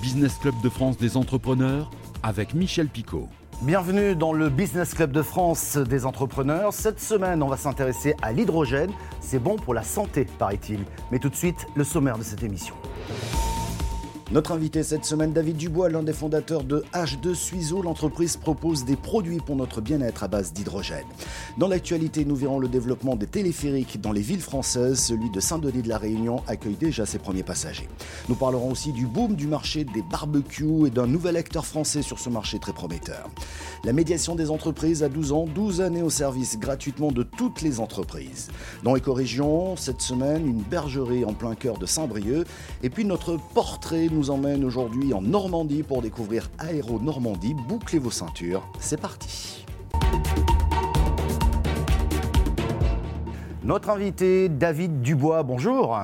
Business Club de France des entrepreneurs avec Michel Picot. Bienvenue dans le Business Club de France des entrepreneurs. Cette semaine, on va s'intéresser à l'hydrogène. C'est bon pour la santé, paraît-il. Mais tout de suite, le sommaire de cette émission. Notre invité cette semaine, David Dubois, l'un des fondateurs de H2 Suizo. L'entreprise propose des produits pour notre bien-être à base d'hydrogène. Dans l'actualité, nous verrons le développement des téléphériques dans les villes françaises. Celui de Saint-Denis de la Réunion accueille déjà ses premiers passagers. Nous parlerons aussi du boom du marché des barbecues et d'un nouvel acteur français sur ce marché très prometteur. La médiation des entreprises à 12 ans, 12 années au service gratuitement de toutes les entreprises. Dans Éco-Région, cette semaine, une bergerie en plein cœur de Saint-Brieuc. Et puis notre portrait emmène aujourd'hui en Normandie pour découvrir Aéro Normandie. Bouclez vos ceintures, c'est parti. Notre invité, David Dubois, bonjour.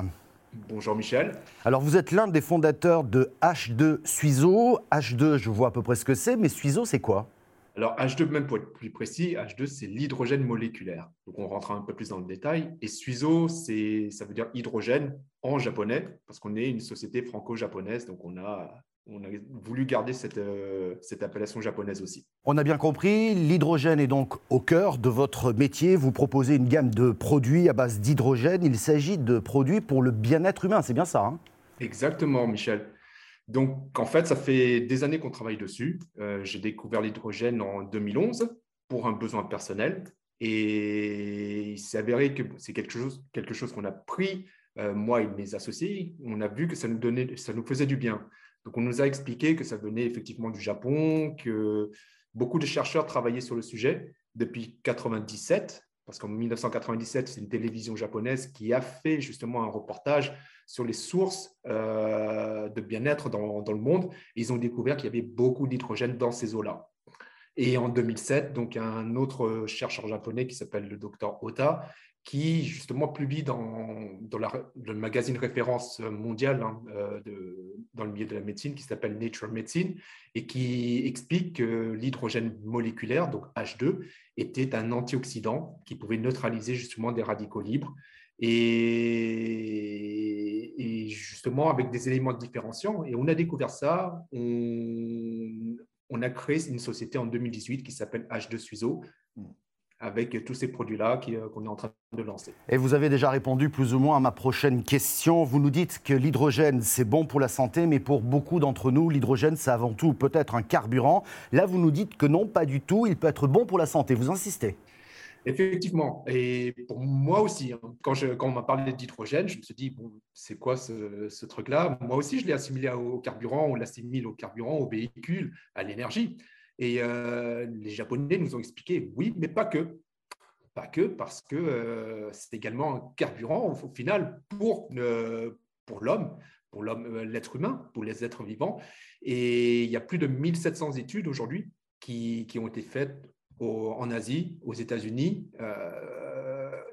Bonjour Michel. Alors vous êtes l'un des fondateurs de H2 Suizo. H2, je vois à peu près ce que c'est, mais Suizo, c'est quoi? Alors, H2, même pour être plus précis, H2, c'est l'hydrogène moléculaire. Donc, on rentre un peu plus dans le détail. Et Suizo, ça veut dire hydrogène en japonais, parce qu'on est une société franco-japonaise. Donc, on a, on a voulu garder cette, euh, cette appellation japonaise aussi. On a bien compris, l'hydrogène est donc au cœur de votre métier. Vous proposez une gamme de produits à base d'hydrogène. Il s'agit de produits pour le bien-être humain, c'est bien ça hein? Exactement, Michel. Donc, en fait, ça fait des années qu'on travaille dessus. Euh, j'ai découvert l'hydrogène en 2011 pour un besoin personnel. Et il s'est avéré que c'est quelque chose, quelque chose qu'on a pris, euh, moi et mes associés. On a vu que ça nous, donnait, ça nous faisait du bien. Donc, on nous a expliqué que ça venait effectivement du Japon, que beaucoup de chercheurs travaillaient sur le sujet depuis 1997 parce qu'en 1997, c'est une télévision japonaise qui a fait justement un reportage sur les sources euh, de bien-être dans, le monde. Ils ont découvert qu'il y avait beaucoup d'hydrogène dans ces eaux-là. Et en 2007, donc un autre chercheur japonais qui s'appelle le docteur Ota qui justement publie dans, le magazine référence mondiale hein, euh, dans le milieu de la médecine qui s'appelle Nature Medicine et qui explique que l'hydrogène moléculaire, donc H2, était un antioxydant qui pouvait neutraliser justement des radicaux libres et, justement avec des éléments différenciants. Et on a découvert ça, on, on a créé une société en 2018 qui s'appelle H2 Suizo avec tous ces produits-là euh, qu'on est en train de lancer. Et vous avez déjà répondu plus ou moins à ma prochaine question. Vous nous dites que l'hydrogène, c'est bon pour la santé, mais pour beaucoup d'entre nous, l'hydrogène, c'est avant tout peut-être un carburant. Là, vous nous dites que non, pas du tout, il peut être bon pour la santé. Vous insistez Effectivement. Et pour moi aussi, hein, quand, je, quand on m'a parlé d'hydrogène, je me suis dit, bon, c'est quoi ce, ce truc-là? Moi aussi, je l'ai assimilé au carburant, on l'assimile au carburant, au véhicule, à l'énergie. Et euh, les Japonais nous ont expliqué, oui, mais pas que. Pas que, parce que euh, c'est également un carburant, au, final, pour, euh, pour l'homme, pour l'être humain, pour les êtres vivants. Et il y a plus de 1700 études aujourd'hui qui, qui, ont été faites en Asie, aux États-Unis,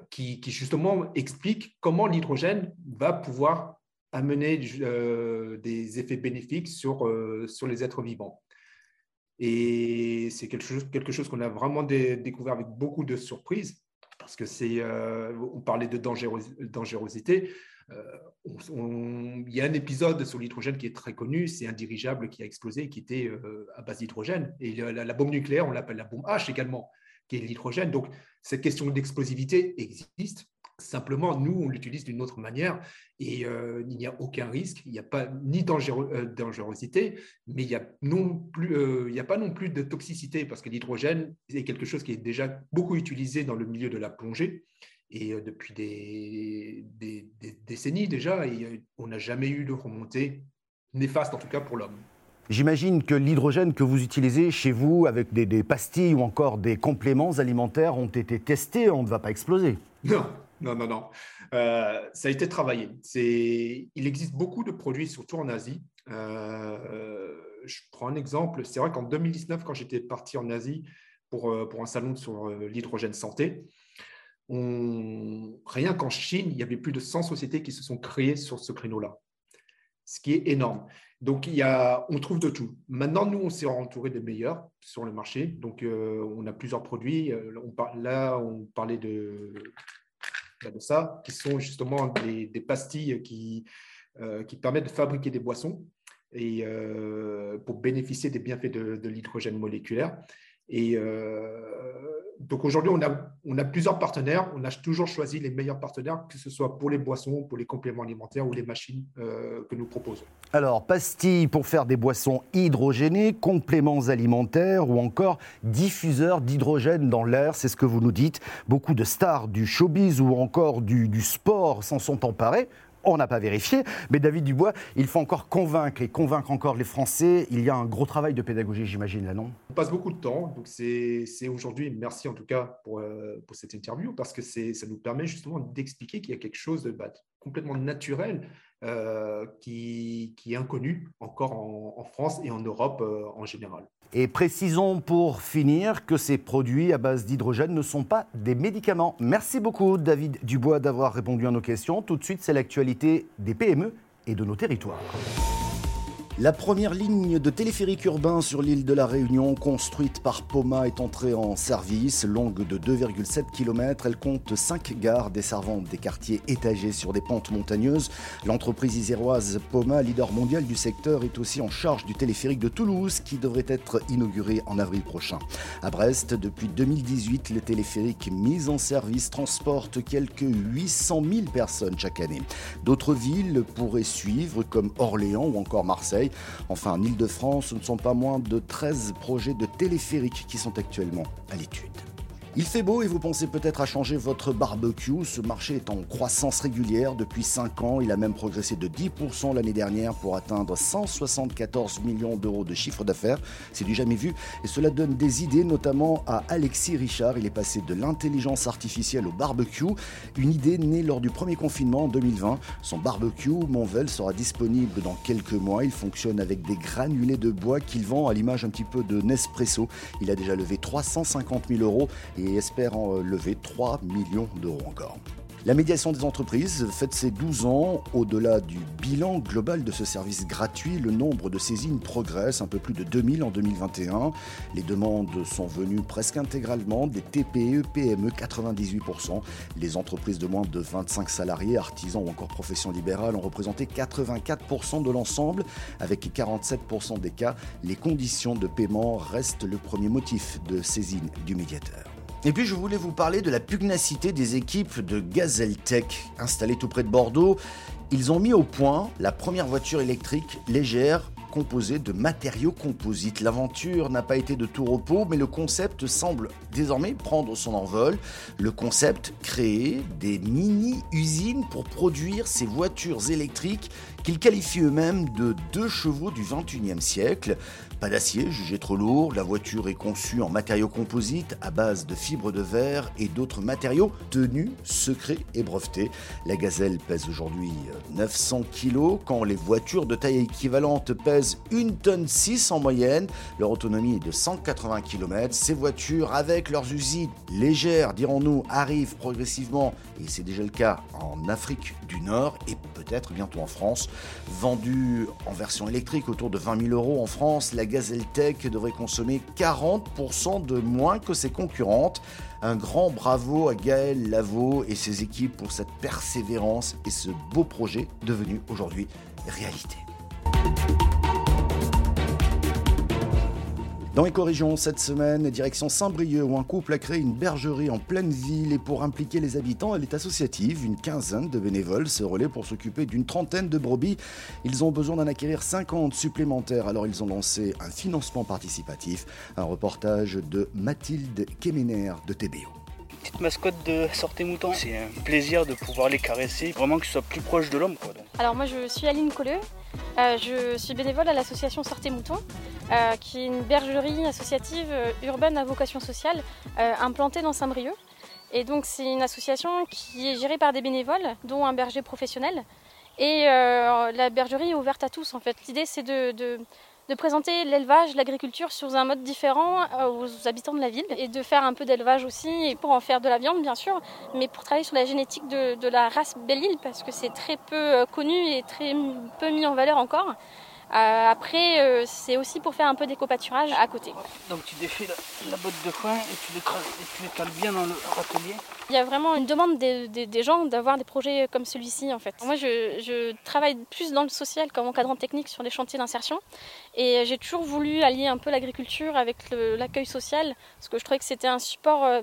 qui, qui, justement expliquent comment l'hydrogène va pouvoir amener des effets bénéfiques sur, sur les êtres vivants. Et c'est quelque chose, qu'on a vraiment découvert avec beaucoup de surprises, parce que c'est, euh, on parlait de dangerosité. Euh, il y a un épisode sur l'hydrogène qui est très connu, c'est un dirigeable qui a explosé, qui était euh, à base d'hydrogène. Et la, la, bombe nucléaire, on l'appelle la bombe H également, qui est l'hydrogène. Donc, cette question d'explosivité existe. Simplement, nous, on l'utilise d'une autre manière et euh, il n'y a aucun risque, il n'y a pas ni euh, dangerosité, mais il n'y a, non plus, euh, il a pas non plus de toxicité parce que l'hydrogène est quelque chose qui est déjà beaucoup utilisé dans le milieu de la plongée et depuis des, des, décennies déjà, et on n'a jamais eu de remontée néfaste, en tout cas pour l'homme. J'imagine que l'hydrogène que vous utilisez chez vous avec des, des, pastilles ou encore des compléments alimentaires ont été testés, on ne va pas exploser. Non, non, non, non. Euh, ça a été travaillé. Il existe beaucoup de produits, surtout en Asie. Euh, je prends un exemple. C'est vrai qu'en 2019, quand j'étais parti en Asie pour, euh, pour un salon sur l'hydrogène santé, rien qu'en Chine, il y avait plus de 100 sociétés qui se sont créées sur ce créneau-là, ce qui est énorme. Donc, il y a, on trouve de tout. Maintenant, nous, on s'est entouré des meilleurs sur le marché. Donc, on a plusieurs produits. Là, on parlait de de ça, qui sont justement des, pastilles qui, euh, qui permettent de fabriquer des boissons. et pour bénéficier des bienfaits de, l'hydrogène moléculaire. Et donc aujourd'hui, on a, plusieurs partenaires. On a toujours choisi les meilleurs partenaires, que ce soit pour les boissons, pour les compléments alimentaires ou les machines euh, que nous proposons. Alors, pastilles pour faire des boissons hydrogénées, compléments alimentaires ou encore diffuseurs d'hydrogène dans l'air, c'est ce que vous nous dites. Beaucoup de stars du showbiz ou encore du, du sport s'en sont emparés on n'a pas vérifié, mais David Dubois, il faut encore convaincre et convaincre encore les Français. Il y a un gros travail de pédagogie, j'imagine, là, non? On passe beaucoup de temps, donc c'est aujourd'hui, merci en tout cas pour, euh, pour cette interview, parce que ça nous permet justement d'expliquer qu'il y a quelque chose de bah, complètement naturel euh, qui, qui, est inconnu encore en, France et en Europe euh, en général. Et précisons pour finir que ces produits à base d'hydrogène ne sont pas des médicaments. Merci beaucoup David Dubois d'avoir répondu à nos questions. Tout de suite, c'est l'actualité des PME et de nos territoires. La première ligne de téléphérique urbain sur l'île de la Réunion, construite par Poma, est entrée en service. Longue de 2,7 km, elle compte 5 gares desservant des quartiers étagés sur des pentes montagneuses. L'entreprise iséroise Poma, leader mondial du secteur, est aussi en charge du téléphérique de Toulouse qui devrait être inauguré en avril prochain. À Brest, depuis 2018, le téléphérique mis en service transporte quelques 800 000 personnes chaque année. D'autres villes pourraient suivre comme Orléans ou encore Enfin, en Ile-de-France, ce ne sont pas moins de 13 projets de téléphériques qui sont actuellement à l'étude. Il fait beau et vous pensez peut-être à changer votre barbecue. Ce marché est en croissance régulière depuis 5 ans. Il a même progressé de 10% l'année dernière pour atteindre 174 millions d'euros de chiffre d'affaires. C'est du jamais vu et cela donne des idées notamment à Alexis Richard. Il est passé de l'intelligence artificielle au barbecue. Une idée née lors du premier confinement en 2020. Son barbecue Monvel sera disponible dans quelques mois. Il fonctionne avec des granulés de bois qu'il vend à l'image un petit peu de Nespresso. Il a déjà levé 350 000 euros et espère en lever 3 millions d'euros encore. La médiation des entreprises fête ses 12 ans. Au-delà du bilan global de ce service gratuit, le nombre de saisines progresse, un peu plus de 2000 en 2021. Les demandes sont venues presque intégralement des TPE, PME, 98%. Les entreprises de moins de 25 salariés, artisans ou encore professions libérales ont représenté 84% de l'ensemble. Avec 47% des cas, les conditions de paiement restent le premier motif de saisine du médiateur. Et puis je voulais vous parler de la pugnacité des équipes de Gazelle Tech installées tout près de Bordeaux. Ils ont mis au point la première voiture électrique légère composée de matériaux composites. L'aventure n'a pas été de tout repos, mais le concept semble désormais prendre son envol. Le concept créer des mini-usines pour produire ces voitures électriques qu'ils qualifient eux-mêmes de deux chevaux du 21e siècle. Pas d'acier, jugé trop lourd, la voiture est conçue en matériaux composites à base de fibres de verre et d'autres matériaux tenus, secrets et brevetés. La gazelle pèse aujourd'hui 900 kg, quand les voitures de taille équivalente pèsent 1 tonne 6 en moyenne. Leur autonomie est de 180 km. Ces voitures, avec leurs usines légères, dirons-nous, arrivent progressivement, et c'est déjà le cas en Afrique du Nord et peut-être bientôt en France. Vendues en version électrique autour de 20 000 euros en France, la Gazelle Tech devrait consommer 40% de moins que ses concurrentes. Un grand bravo à Gaël Lavaux et ses équipes pour cette persévérance et ce beau projet devenu aujourd'hui réalité. Dans Éco-Région, cette semaine, direction Saint-Brieuc, où un couple a créé une bergerie en pleine ville et pour impliquer les habitants, elle est associative. Une quinzaine de bénévoles se relaient pour s'occuper d'une trentaine de brebis. Ils ont besoin d'en acquérir 50 supplémentaires, alors ils ont lancé un financement participatif. Un reportage de Mathilde Kemener de TBO petite mascotte de Sortez Mouton. C'est un plaisir de pouvoir les caresser, vraiment qu'ils soient plus proches de l'homme. Alors moi je suis Aline Colleux, euh, je suis bénévole à l'association Sortez Mouton, euh, qui est une bergerie associative euh, urbaine à vocation sociale implantée dans Saint-Brieuc. Et donc c'est une association qui est gérée par des bénévoles, dont un berger professionnel. Et la bergerie est ouverte à tous en fait. L'idée c'est de présenter l'élevage, l'agriculture sous un mode différent euh, aux habitants de la ville et de faire un peu d'élevage aussi pour en faire de la viande bien sûr, mais pour travailler sur la génétique de, la race Belle-Île parce que c'est très peu euh, connu et très peu mis en valeur encore. Après, c'est aussi pour faire un peu d'éco-pâturage à côté. Donc tu défais la, botte de foin et tu les, cales bien dans le râtelier. Il y a vraiment une demande des, gens d'avoir des projets comme celui-ci en fait. Moi je, je, travaille plus dans le social comme encadrant technique sur des chantiers d'insertion et j'ai toujours voulu allier un peu l'agriculture avec l'accueil social parce que je trouvais que c'était un support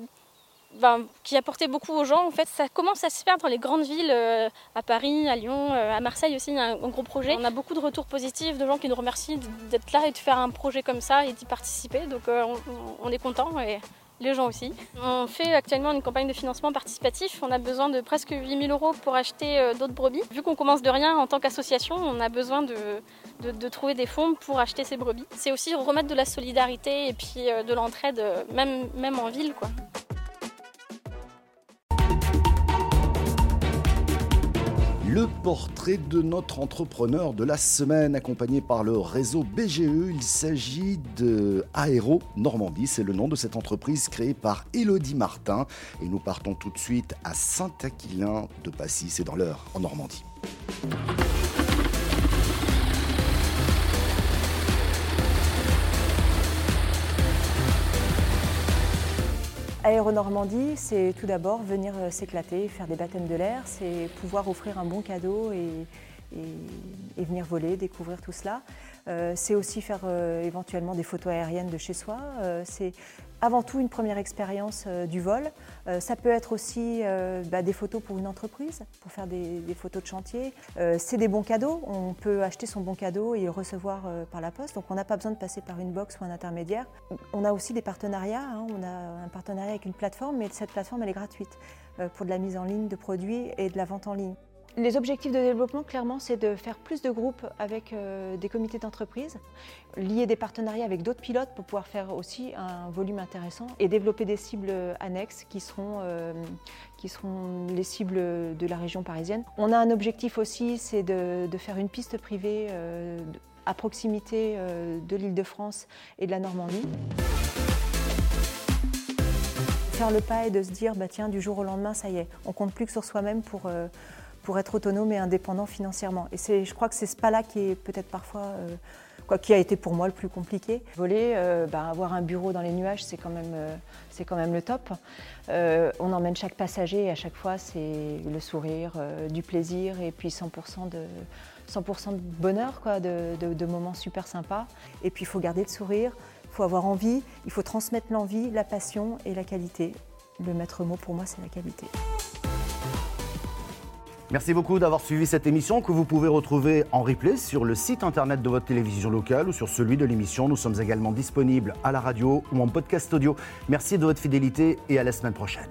ben, qui apportait beaucoup aux gens. En fait, ça commence à se faire dans les grandes villes, euh, à Paris, à Lyon, euh, à Marseille aussi, il y a un, gros projet. On a beaucoup de retours positifs, de gens qui nous remercient d'être là et de faire un projet comme ça et d'y participer. Donc euh, on, est content et les gens aussi. On fait actuellement une campagne de financement participatif. On a besoin de presque 8000 euros pour acheter d'autres brebis. Vu qu'on commence de rien en tant qu'association, on a besoin de, trouver des fonds pour acheter ces brebis. C'est aussi remettre de la solidarité et puis de l'entraide, même, même en ville. quoi. Le portrait de notre entrepreneur de la semaine, accompagné par le réseau BGE. Il s'agit de Normandie. C'est le nom de cette entreprise créée par Elodie Martin. Et nous partons tout de suite à Saint-Aquilin de Passy. C'est dans l'heure en Normandie. Aéronormandie, c'est tout d'abord venir euh, s'éclater, faire des baptêmes de l'air, c'est pouvoir offrir un bon cadeau et, venir voler, découvrir tout cela. Euh, c'est aussi faire euh, éventuellement des photos aériennes de chez soi. c'est avant tout une première expérience euh, du vol. Euh, ça peut être aussi euh, bah, des photos pour une entreprise, pour faire des, photos de chantier. c'est des bons cadeaux. On peut acheter son bon cadeau et le recevoir par la poste. Donc on n'a pas besoin de passer par une box ou un intermédiaire. On a aussi des partenariats. Hein. On a un partenariat avec une plateforme, mais cette plateforme elle est gratuite pour de la mise en ligne de produits et de la vente en ligne. Les objectifs de développement, clairement, c'est de faire plus de groupes avec euh, des comités d'entreprise, lier des partenariats avec d'autres pilotes pour pouvoir faire aussi un volume intéressant et développer des cibles annexes qui seront, euh, les cibles de la région parisienne. On a un objectif aussi, c'est de, faire une piste privée euh, à proximité de l'île de France et de la Normandie faire le pas et de se dire bah du jour au lendemain ça y est on compte plus que sur soi-même pour pour être autonome et indépendant financièrement. Et c'est, je crois que c'est ce pas-là qui est peut-être parfois, euh, quoi, qui a été pour moi le plus compliqué. Voler, euh, bah, avoir un bureau dans les nuages, c'est quand même, euh, c'est quand même le top. on emmène chaque passager et à chaque fois c'est le sourire, du plaisir et puis 100% de 100% de bonheur, quoi, de, de moments super sympas. Et puis il faut garder le sourire, il faut avoir envie, il faut transmettre l'envie, la passion et la qualité. Le maître mot pour moi, c'est la qualité. Merci beaucoup d'avoir suivi cette émission que vous pouvez retrouver en replay sur le site internet de votre télévision locale ou sur celui de l'émission. Nous sommes également disponibles à la radio ou en podcast audio. Merci de votre fidélité et à la semaine prochaine.